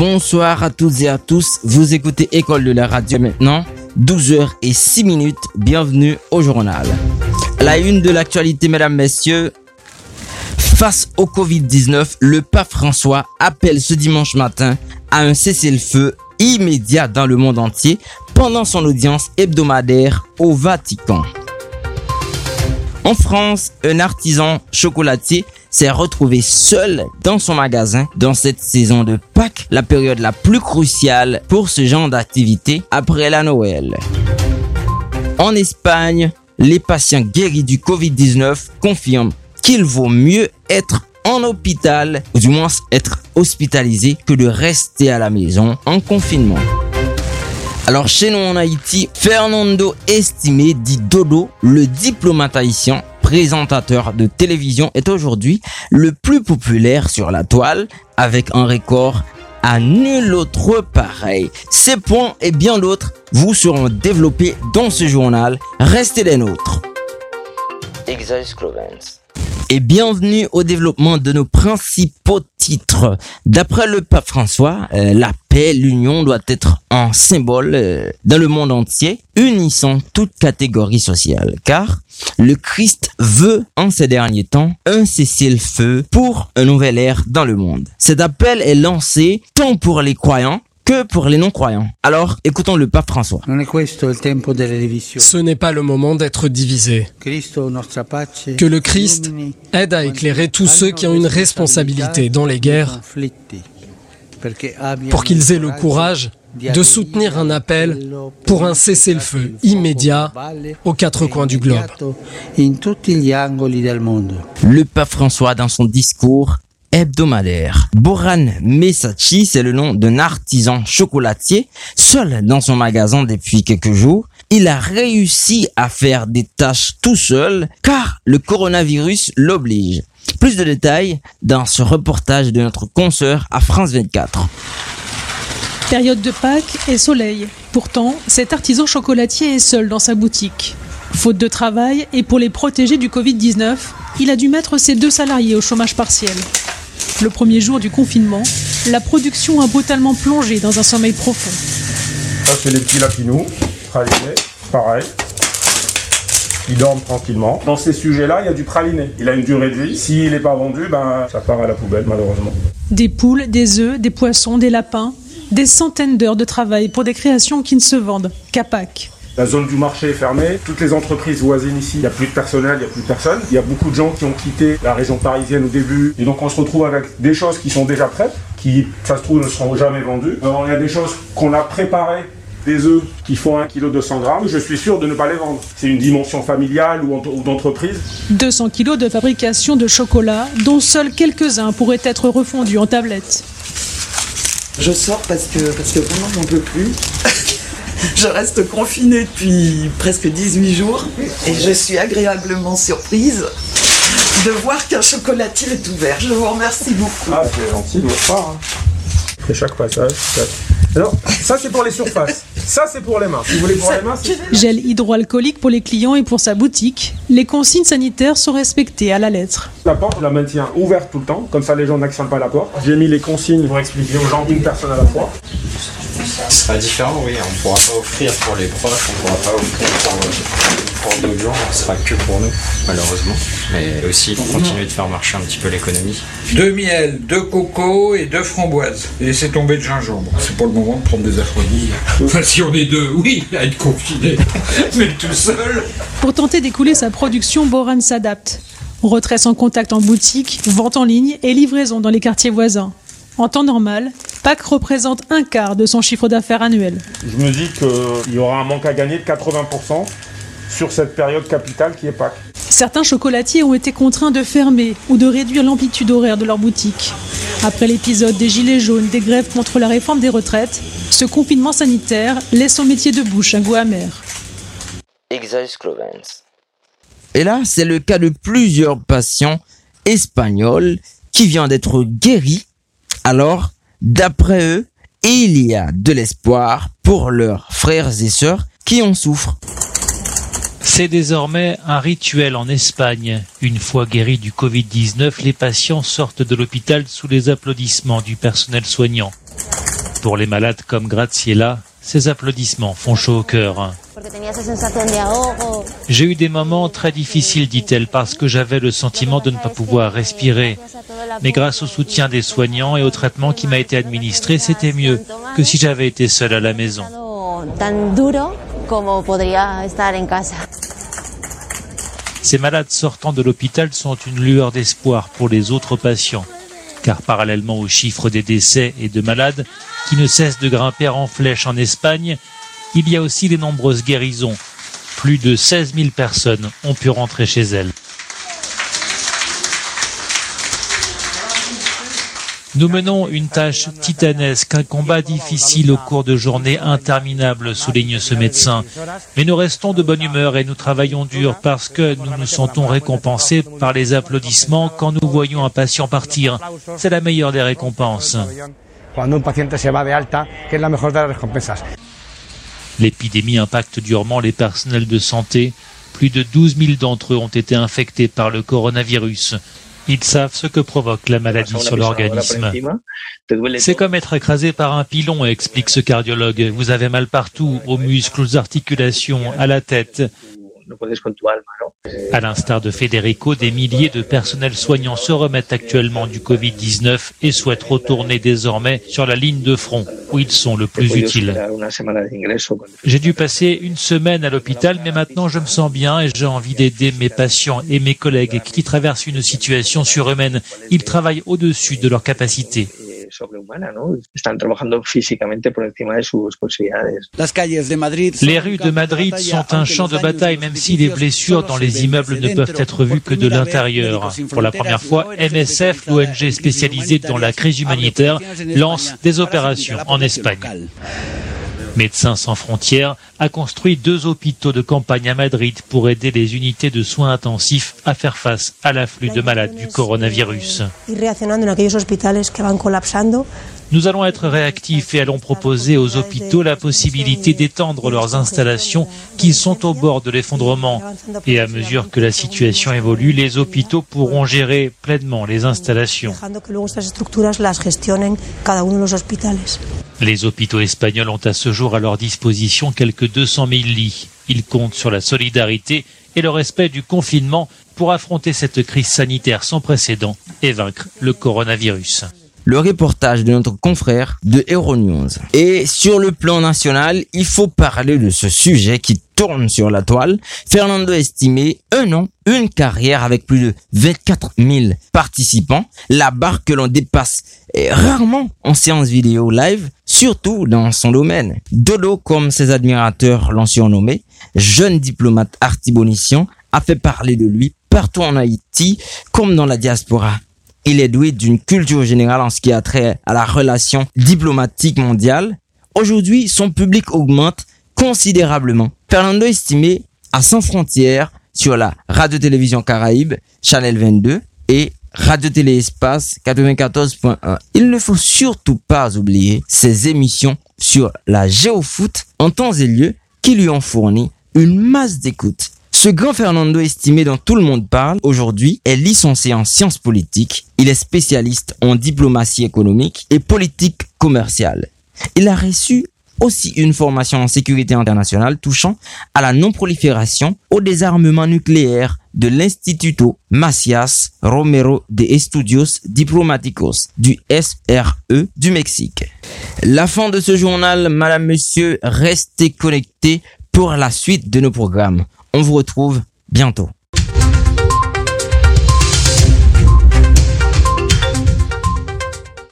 Bonsoir à toutes et à tous. Vous écoutez École de la radio maintenant. 12h et 6 minutes. Bienvenue au journal. La une de l'actualité, mesdames, messieurs. Face au Covid-19, le pape François appelle ce dimanche matin à un cessez-le-feu immédiat dans le monde entier pendant son audience hebdomadaire au Vatican. En France, un artisan chocolatier s'est retrouvé seul dans son magasin dans cette saison de Pâques, la période la plus cruciale pour ce genre d'activité après la Noël. En Espagne, les patients guéris du Covid-19 confirment qu'il vaut mieux être en hôpital, ou du moins être hospitalisé, que de rester à la maison en confinement. Alors chez nous en Haïti, Fernando Estimé dit Dodo, le diplomate haïtien, présentateur de télévision, est aujourd'hui le plus populaire sur la toile, avec un record à nul autre pareil. Ces points et bien d'autres vous seront développés dans ce journal. Restez les nôtres. Et bienvenue au développement de nos principaux titres. D'après le pape François, euh, la paix, l'union doit être un symbole euh, dans le monde entier, unissant toute catégorie sociale. Car le Christ veut, en ces derniers temps, un cessez-le-feu pour un nouvel ère dans le monde. Cet appel est lancé tant pour les croyants que pour les non-croyants. Alors, écoutons le pape François. Ce n'est pas le moment d'être divisé. Que le Christ aide à éclairer tous ceux qui ont une responsabilité dans les guerres pour qu'ils aient le courage de soutenir un appel pour un cessez-le-feu immédiat aux quatre coins du globe. Le pape François, dans son discours, hebdomadaire. Boran Messachi, c'est le nom d'un artisan chocolatier, seul dans son magasin depuis quelques jours. Il a réussi à faire des tâches tout seul car le coronavirus l'oblige. Plus de détails dans ce reportage de notre consoeur à France 24. Période de Pâques et soleil. Pourtant, cet artisan chocolatier est seul dans sa boutique. Faute de travail et pour les protéger du Covid-19, il a dû mettre ses deux salariés au chômage partiel. Le premier jour du confinement, la production a brutalement plongé dans un sommeil profond. Ça, c'est les petits lapinous, pralinés, pareil. Ils dorment tranquillement. Dans ces sujets-là, il y a du praliné. Il a une durée de vie. S'il n'est pas vendu, ben, ça part à la poubelle, malheureusement. Des poules, des œufs, des poissons, des lapins, des centaines d'heures de travail pour des créations qui ne se vendent qu'à Pâques. La zone du marché est fermée, toutes les entreprises voisines ici, il n'y a plus de personnel, il n'y a plus de personne. Il y a beaucoup de gens qui ont quitté la région parisienne au début. Et donc on se retrouve avec des choses qui sont déjà prêtes, qui, ça se trouve, ne seront jamais vendues. Alors il y a des choses qu'on a préparées des œufs qui font 1 kg 200 grammes, je suis sûr de ne pas les vendre. C'est une dimension familiale ou, d'entreprise. 200 kg de fabrication de chocolat, dont seuls quelques-uns pourraient être refondus en tablettes. Je sors parce que, parce que vraiment j'en peux plus. je reste confinée depuis presque 18 jours et je suis agréablement surprise de voir qu'un chocolatier est ouvert. Je vous remercie beaucoup. Ah, c'est gentil de votre part. Hein. chaque passage. Alors, ça c'est pour les surfaces. Ça c'est pour les mains. Si vous voulez pour les mains, c'est... Gel hydroalcoolique pour les clients et pour sa boutique. Les consignes sanitaires sont respectées à la lettre. La porte, je la maintiens ouverte tout le temps, comme ça les gens n'actionnent pas la porte. J'ai mis les consignes pour expliquer aux gens une personne à la fois. Ce sera différent, oui. On ne pourra pas offrir pour les proches, on ne pourra pas offrir pour, pour d'autres gens. Ce sera que pour nous, malheureusement. Mais aussi pour continuer de faire marcher un petit peu l'économie. Deux miel, deux coco et deux framboises. Et laisser tomber de gingembre. C'est pas le moment de prendre des aphrodisies. Enfin, si on est deux, oui, à être confiné. Mais tout seul. Pour tenter d'écouler sa production, Boran s'adapte. Retrait sans contact en boutique, vente en ligne et livraison dans les quartiers voisins. En temps normal, Pâques représente un quart de son chiffre d'affaires annuel. Je me dis qu'il y aura un manque à gagner de 80% sur cette période capitale qui est Pâques. Certains chocolatiers ont été contraints de fermer ou de réduire l'amplitude horaire de leur boutique. Après l'épisode des Gilets jaunes, des grèves contre la réforme des retraites, ce confinement sanitaire laisse son métier de bouche un goût amer. Et là, c'est le cas de plusieurs patients espagnols qui viennent d'être guéris alors, d'après eux, il y a de l'espoir pour leurs frères et sœurs qui en souffrent. C'est désormais un rituel en Espagne. Une fois guéris du Covid-19, les patients sortent de l'hôpital sous les applaudissements du personnel soignant. Pour les malades comme Graziella, ces applaudissements font chaud au cœur. J'ai eu des moments très difficiles, dit-elle, parce que j'avais le sentiment de ne pas pouvoir respirer. Mais grâce au soutien des soignants et au traitement qui m'a été administré, c'était mieux que si j'avais été seule à la maison. Ces malades sortant de l'hôpital sont une lueur d'espoir pour les autres patients, car parallèlement aux chiffres des décès et de malades qui ne cessent de grimper en flèche en Espagne, il y a aussi les nombreuses guérisons. Plus de 16 000 personnes ont pu rentrer chez elles. Nous menons une tâche titanesque, un combat difficile au cours de journées interminables, souligne ce médecin. Mais nous restons de bonne humeur et nous travaillons dur parce que nous nous sentons récompensés par les applaudissements quand nous voyons un patient partir. C'est la meilleure des récompenses. L'épidémie impacte durement les personnels de santé. Plus de 12 000 d'entre eux ont été infectés par le coronavirus. Ils savent ce que provoque la maladie sur l'organisme. C'est comme être écrasé par un pilon, explique ce cardiologue. Vous avez mal partout, aux muscles, aux articulations, à la tête. À l'instar de Federico, des milliers de personnels soignants se remettent actuellement du Covid-19 et souhaitent retourner désormais sur la ligne de front où ils sont le plus utiles. J'ai dû passer une semaine à l'hôpital, mais maintenant je me sens bien et j'ai envie d'aider mes patients et mes collègues qui traversent une situation surhumaine. Ils travaillent au-dessus de capacités. Les rues de Madrid sont un champ de bataille, même si les blessures dans les immeubles ne peuvent être vues que de l'intérieur. Pour la première fois, MSF, l'ONG spécialisée dans la crise humanitaire, lance des opérations en Espagne. Médecins sans frontières a construit deux hôpitaux de campagne à Madrid pour aider les unités de soins intensifs à faire face à l'afflux de malades du coronavirus. Nous allons être réactifs et allons proposer aux hôpitaux la possibilité d'étendre leurs installations qui sont au bord de l'effondrement. Et à mesure que la situation évolue, les hôpitaux pourront gérer pleinement les installations. Les hôpitaux espagnols ont à ce jour à leur disposition quelques 200 000 lits. Ils comptent sur la solidarité et le respect du confinement pour affronter cette crise sanitaire sans précédent et vaincre le coronavirus le reportage de notre confrère de Euronews. Et sur le plan national, il faut parler de ce sujet qui tourne sur la toile. Fernando estimé un an, une carrière avec plus de 24 000 participants. La barre que l'on dépasse rarement en séance vidéo live, surtout dans son domaine. Dodo, comme ses admirateurs l'ont surnommé, jeune diplomate artibonician, a fait parler de lui partout en Haïti comme dans la diaspora. Il est doué d'une culture générale en ce qui a trait à la relation diplomatique mondiale. Aujourd'hui, son public augmente considérablement. Fernando estimé à sans frontières sur la radio-télévision Caraïbe, Channel 22 et Radio-Télé Espace 94.1. Il ne faut surtout pas oublier ses émissions sur la géofoot en temps et lieu qui lui ont fourni une masse d'écoute. Ce grand Fernando estimé dont tout le monde parle aujourd'hui est licencié en sciences politiques. Il est spécialiste en diplomatie économique et politique commerciale. Il a reçu aussi une formation en sécurité internationale touchant à la non-prolifération au désarmement nucléaire de l'Instituto Macias Romero de Estudios Diplomáticos du SRE du Mexique. La fin de ce journal, madame, monsieur, restez connectés pour la suite de nos programmes. On vous retrouve bientôt.